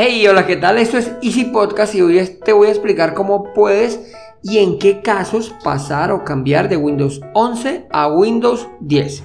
Hey, hola, ¿qué tal? Esto es Easy Podcast y hoy te voy a explicar cómo puedes y en qué casos pasar o cambiar de Windows 11 a Windows 10.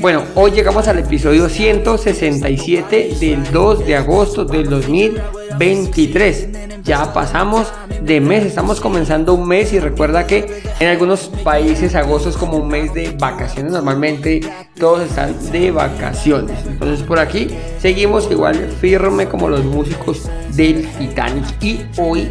Bueno, hoy llegamos al episodio 167 del 2 de agosto del 2023. Ya pasamos de mes, estamos comenzando un mes y recuerda que en algunos países agosto es como un mes de vacaciones. Normalmente todos están de vacaciones. Entonces por aquí seguimos igual firme como los músicos del Titanic. Y hoy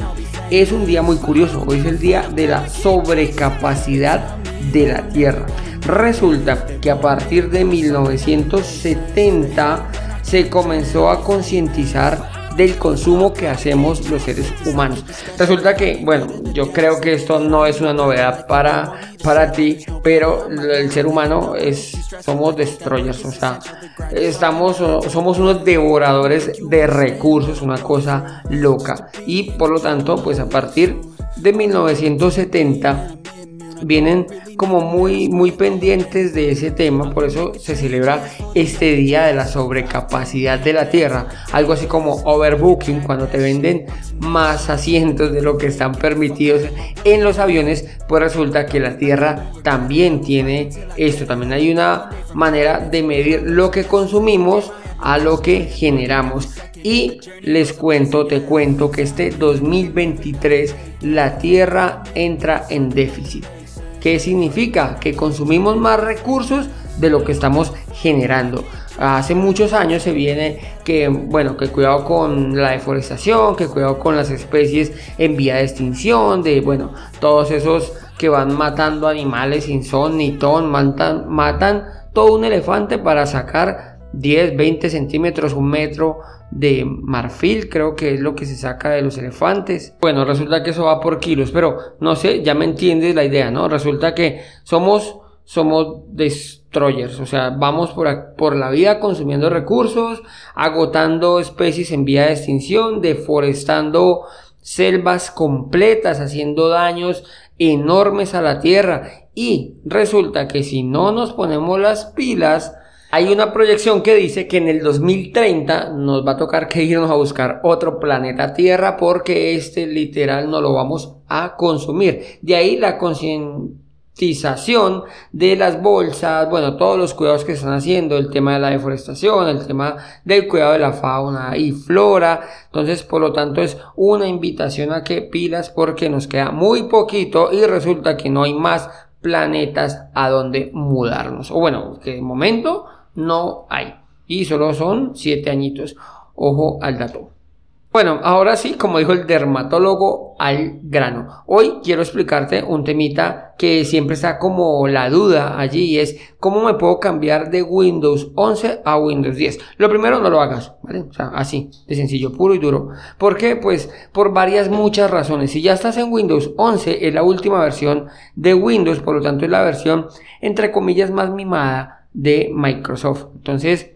es un día muy curioso. Hoy es el día de la sobrecapacidad de la Tierra. Resulta que a partir de 1970 se comenzó a concientizar del consumo que hacemos los seres humanos. Resulta que, bueno, yo creo que esto no es una novedad para, para ti, pero el ser humano es, somos destroyers, o sea, estamos, somos unos devoradores de recursos, una cosa loca. Y por lo tanto, pues a partir de 1970 vienen como muy, muy pendientes de ese tema, por eso se celebra este día de la sobrecapacidad de la Tierra, algo así como overbooking, cuando te venden más asientos de lo que están permitidos en los aviones, pues resulta que la Tierra también tiene esto, también hay una manera de medir lo que consumimos a lo que generamos. Y les cuento, te cuento que este 2023 la Tierra entra en déficit. ¿Qué significa? Que consumimos más recursos de lo que estamos generando. Hace muchos años se viene que, bueno, que cuidado con la deforestación, que cuidado con las especies en vía de extinción, de, bueno, todos esos que van matando animales sin son ni ton, matan, matan todo un elefante para sacar 10, 20 centímetros, un metro de marfil, creo que es lo que se saca de los elefantes. Bueno, resulta que eso va por kilos, pero no sé, ya me entiendes la idea, ¿no? Resulta que somos, somos destroyers, o sea, vamos por, por la vida consumiendo recursos, agotando especies en vía de extinción, deforestando selvas completas, haciendo daños enormes a la tierra. Y resulta que si no nos ponemos las pilas, hay una proyección que dice que en el 2030 nos va a tocar que irnos a buscar otro planeta Tierra porque este literal no lo vamos a consumir. De ahí la concientización de las bolsas, bueno, todos los cuidados que están haciendo, el tema de la deforestación, el tema del cuidado de la fauna y flora. Entonces, por lo tanto, es una invitación a que pilas porque nos queda muy poquito y resulta que no hay más planetas a donde mudarnos. O bueno, que de momento no hay. Y solo son siete añitos. Ojo al dato. Bueno, ahora sí, como dijo el dermatólogo, al grano. Hoy quiero explicarte un temita que siempre está como la duda allí y es cómo me puedo cambiar de Windows 11 a Windows 10. Lo primero no lo hagas, así, de sencillo, puro y duro. ¿Por qué? Pues por varias muchas razones. Si ya estás en Windows 11, es la última versión de Windows, por lo tanto es la versión entre comillas más mimada de Microsoft. Entonces,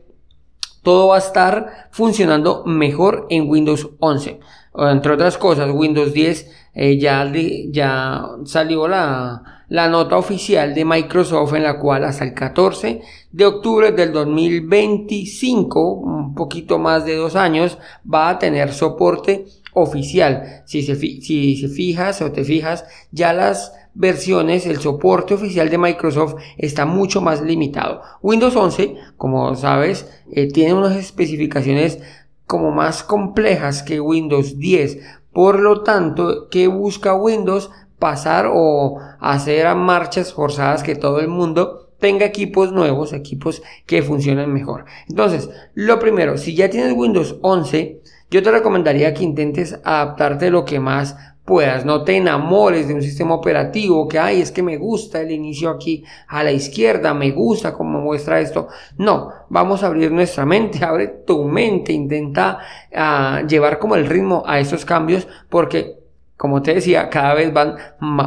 todo va a estar funcionando mejor en Windows 11. Entre otras cosas, Windows 10 eh, ya, ya salió la, la nota oficial de Microsoft en la cual hasta el 14 de octubre del 2025, un poquito más de dos años, va a tener soporte oficial. Si se, si se fijas o te fijas, ya las versiones el soporte oficial de Microsoft está mucho más limitado. Windows 11, como sabes, eh, tiene unas especificaciones como más complejas que Windows 10. Por lo tanto, ¿qué busca Windows? Pasar o hacer a marchas forzadas que todo el mundo tenga equipos nuevos, equipos que funcionen mejor. Entonces, lo primero, si ya tienes Windows 11, yo te recomendaría que intentes adaptarte lo que más puedas, no te enamores de un sistema operativo que, ay, es que me gusta el inicio aquí a la izquierda, me gusta cómo muestra esto. No, vamos a abrir nuestra mente, abre tu mente, intenta ah, llevar como el ritmo a estos cambios porque como te decía, cada vez van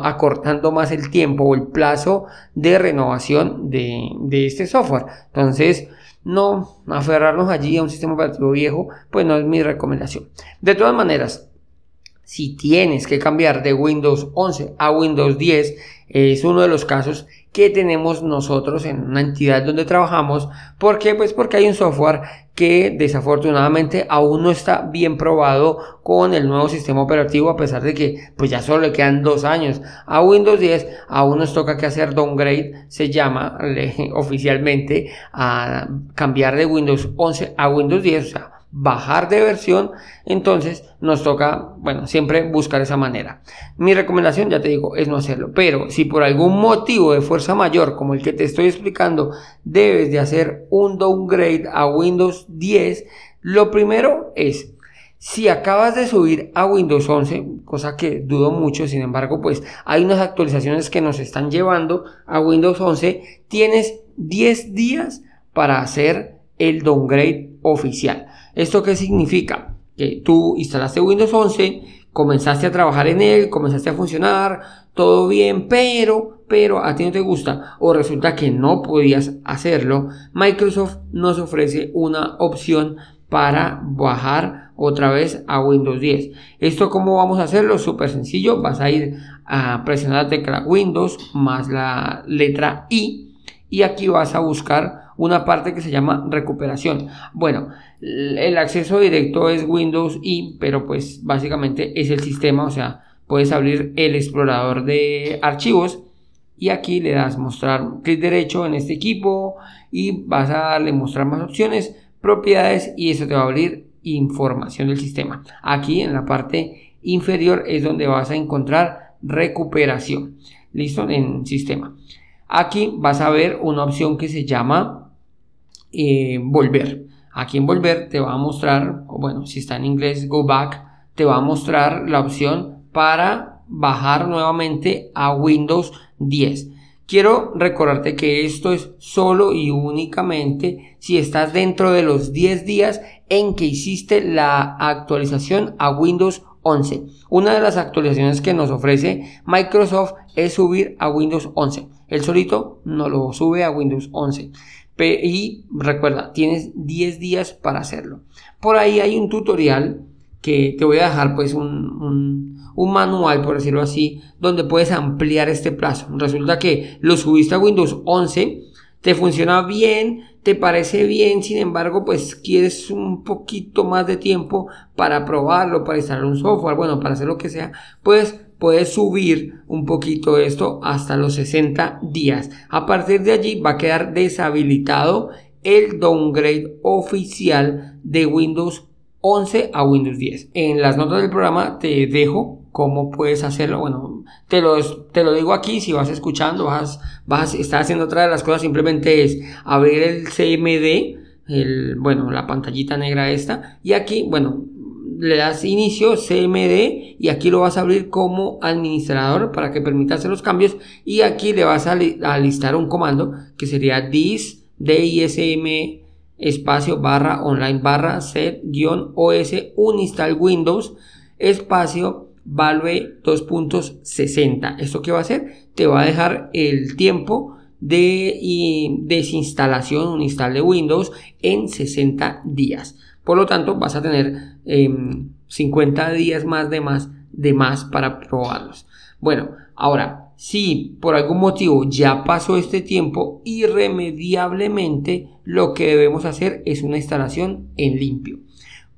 acortando más el tiempo o el plazo de renovación de, de este software. Entonces, no aferrarnos allí a un sistema operativo viejo, pues no es mi recomendación. De todas maneras, si tienes que cambiar de Windows 11 a Windows 10, es uno de los casos que tenemos nosotros en una entidad donde trabajamos. ¿Por qué? Pues porque hay un software que desafortunadamente aún no está bien probado con el nuevo sistema operativo a pesar de que pues ya solo le quedan dos años a Windows 10 aún nos toca que hacer downgrade se llama oficialmente a cambiar de Windows 11 a Windows 10 o sea bajar de versión, entonces nos toca, bueno, siempre buscar esa manera. Mi recomendación, ya te digo, es no hacerlo, pero si por algún motivo de fuerza mayor, como el que te estoy explicando, debes de hacer un downgrade a Windows 10, lo primero es, si acabas de subir a Windows 11, cosa que dudo mucho, sin embargo, pues hay unas actualizaciones que nos están llevando a Windows 11, tienes 10 días para hacer el downgrade oficial. ¿Esto qué significa? Que tú instalaste Windows 11, comenzaste a trabajar en él, comenzaste a funcionar, todo bien, pero, pero a ti no te gusta o resulta que no podías hacerlo, Microsoft nos ofrece una opción para bajar otra vez a Windows 10. ¿Esto cómo vamos a hacerlo? Súper sencillo, vas a ir a presionar la tecla Windows más la letra I y aquí vas a buscar una parte que se llama recuperación. Bueno, el acceso directo es Windows y, pero pues básicamente es el sistema, o sea, puedes abrir el explorador de archivos y aquí le das mostrar clic derecho en este equipo y vas a darle mostrar más opciones, propiedades y eso te va a abrir información del sistema. Aquí en la parte inferior es donde vas a encontrar recuperación. Listo en sistema. Aquí vas a ver una opción que se llama eh, volver. Aquí en volver te va a mostrar, bueno, si está en inglés, go back, te va a mostrar la opción para bajar nuevamente a Windows 10. Quiero recordarte que esto es solo y únicamente si estás dentro de los 10 días en que hiciste la actualización a Windows 11. Una de las actualizaciones que nos ofrece Microsoft es subir a Windows 11. El solito no lo sube a Windows 11 y recuerda, tienes 10 días para hacerlo. Por ahí hay un tutorial que te voy a dejar pues un, un, manual, por decirlo así, donde puedes ampliar este plazo. Resulta que lo subiste a Windows 11, te funciona bien, te parece bien, sin embargo, pues quieres un poquito más de tiempo para probarlo, para instalar un software, bueno, para hacer lo que sea, pues puedes subir un poquito esto hasta los 60 días. A partir de allí va a quedar deshabilitado el downgrade oficial de Windows 11 a Windows 10. En las notas del programa te dejo cómo puedes hacerlo. Bueno, te lo, te lo digo aquí, si vas escuchando, vas, vas, estás haciendo otra de las cosas, simplemente es abrir el CMD, el, bueno, la pantallita negra esta, y aquí, bueno, le das inicio CMD y aquí lo vas a abrir como administrador para que permita hacer los cambios y aquí le vas a, listar un comando que sería dis dism espacio barra online barra set guion os uninstall windows espacio value 2.60 esto que va a hacer te va a dejar el tiempo de desinstalación un install de windows en 60 días por lo tanto, vas a tener 50 em, días más de más de más para probarlos. Bueno, ahora, si por algún motivo ya pasó este tiempo, irremediablemente lo que debemos hacer es una instalación en limpio.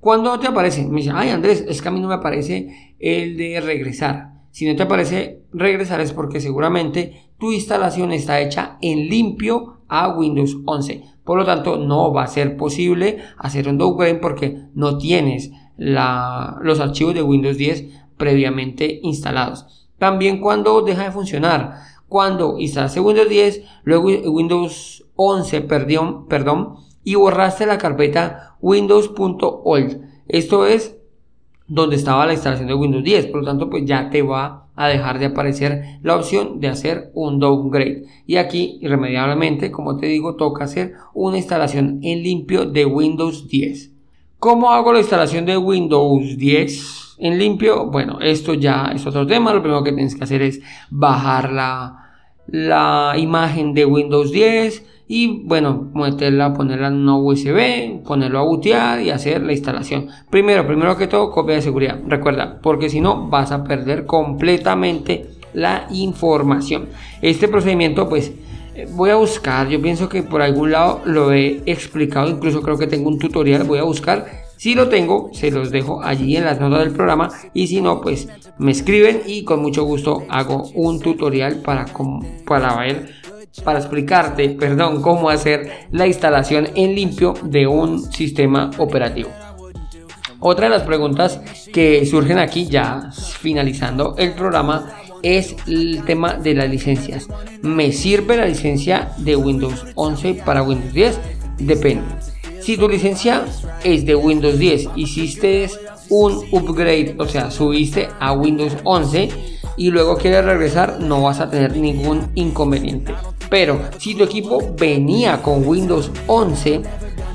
Cuando te aparece, me dice, ay Andrés, es que a mí no me aparece el de regresar. Si no te aparece regresar es porque seguramente tu instalación está hecha en limpio a Windows 11. Por lo tanto, no va a ser posible hacer un downgrade porque no tienes los archivos de Windows 10 previamente instalados. También cuando deja de funcionar, cuando instalaste Windows 10, luego Windows 11, perdón, y borraste la carpeta windows.old. Esto es donde estaba la instalación de Windows 10. Por lo tanto, pues ya te va a dejar de aparecer la opción de hacer un downgrade. Y aquí, irremediablemente, como te digo, toca hacer una instalación en limpio de Windows 10. ¿Cómo hago la instalación de Windows 10 en limpio? Bueno, esto ya es otro tema. Lo primero que tienes que hacer es bajar la, la imagen de Windows 10 y bueno, meterla, ponerla en una USB, ponerlo a bootear y hacer la instalación. Primero, primero que todo, copia de seguridad. Recuerda, porque si no vas a perder completamente la información. Este procedimiento, pues eh, voy a buscar, yo pienso que por algún lado lo he explicado, incluso creo que tengo un tutorial, voy a buscar. Si lo tengo, se los dejo allí en las notas del programa y si no, pues me escriben y con mucho gusto hago un tutorial para, para ver para explicarte, perdón, cómo hacer la instalación en limpio de un sistema operativo. Otra de las preguntas que surgen aquí ya finalizando el programa es el tema de las licencias. ¿Me sirve la licencia de Windows 11 para Windows 10? Depende. Si tu licencia es de Windows 10, hiciste un upgrade, o sea, subiste a Windows 11 y luego quieres regresar, no vas a tener ningún inconveniente. Pero si tu equipo venía con Windows 11,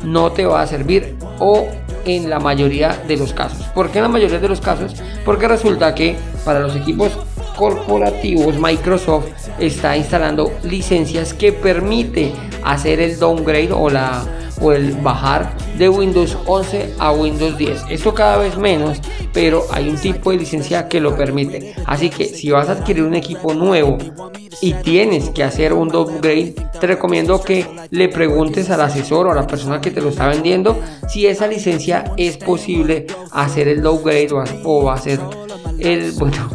no te va a servir o en la mayoría de los casos. ¿Por qué en la mayoría de los casos? Porque resulta que para los equipos corporativos Microsoft está instalando licencias que permite hacer el downgrade o la o el bajar de Windows 11 a Windows 10. Esto cada vez menos, pero hay un tipo de licencia que lo permite. Así que si vas a adquirir un equipo nuevo y tienes que hacer un downgrade, te recomiendo que le preguntes al asesor o a la persona que te lo está vendiendo si esa licencia es posible hacer el downgrade o hacer el, bueno,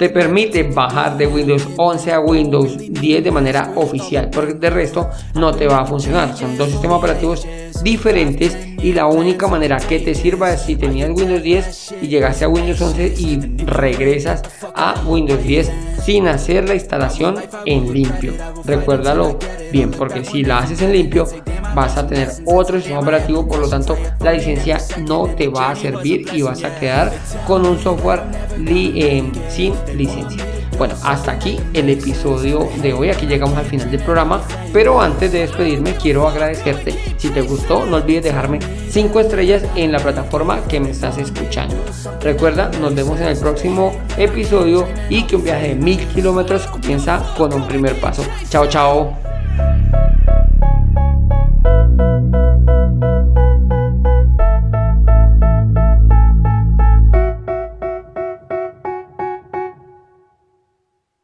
te permite bajar de Windows 11 a Windows 10 de manera oficial, porque de resto no te va a funcionar. Son dos sistemas operativos diferentes y la única manera que te sirva es si tenías Windows 10 y llegaste a Windows 11 y regresas a Windows 10 sin hacer la instalación en limpio. Recuérdalo bien, porque si la haces en limpio vas a tener otro sistema operativo, por lo tanto la licencia no te va a servir y vas a quedar con un software eh, sin licencia. Bueno, hasta aquí el episodio de hoy. Aquí llegamos al final del programa. Pero antes de despedirme, quiero agradecerte. Si te gustó, no olvides dejarme 5 estrellas en la plataforma que me estás escuchando. Recuerda, nos vemos en el próximo episodio y que un viaje de mil kilómetros comienza con un primer paso. Chao, chao.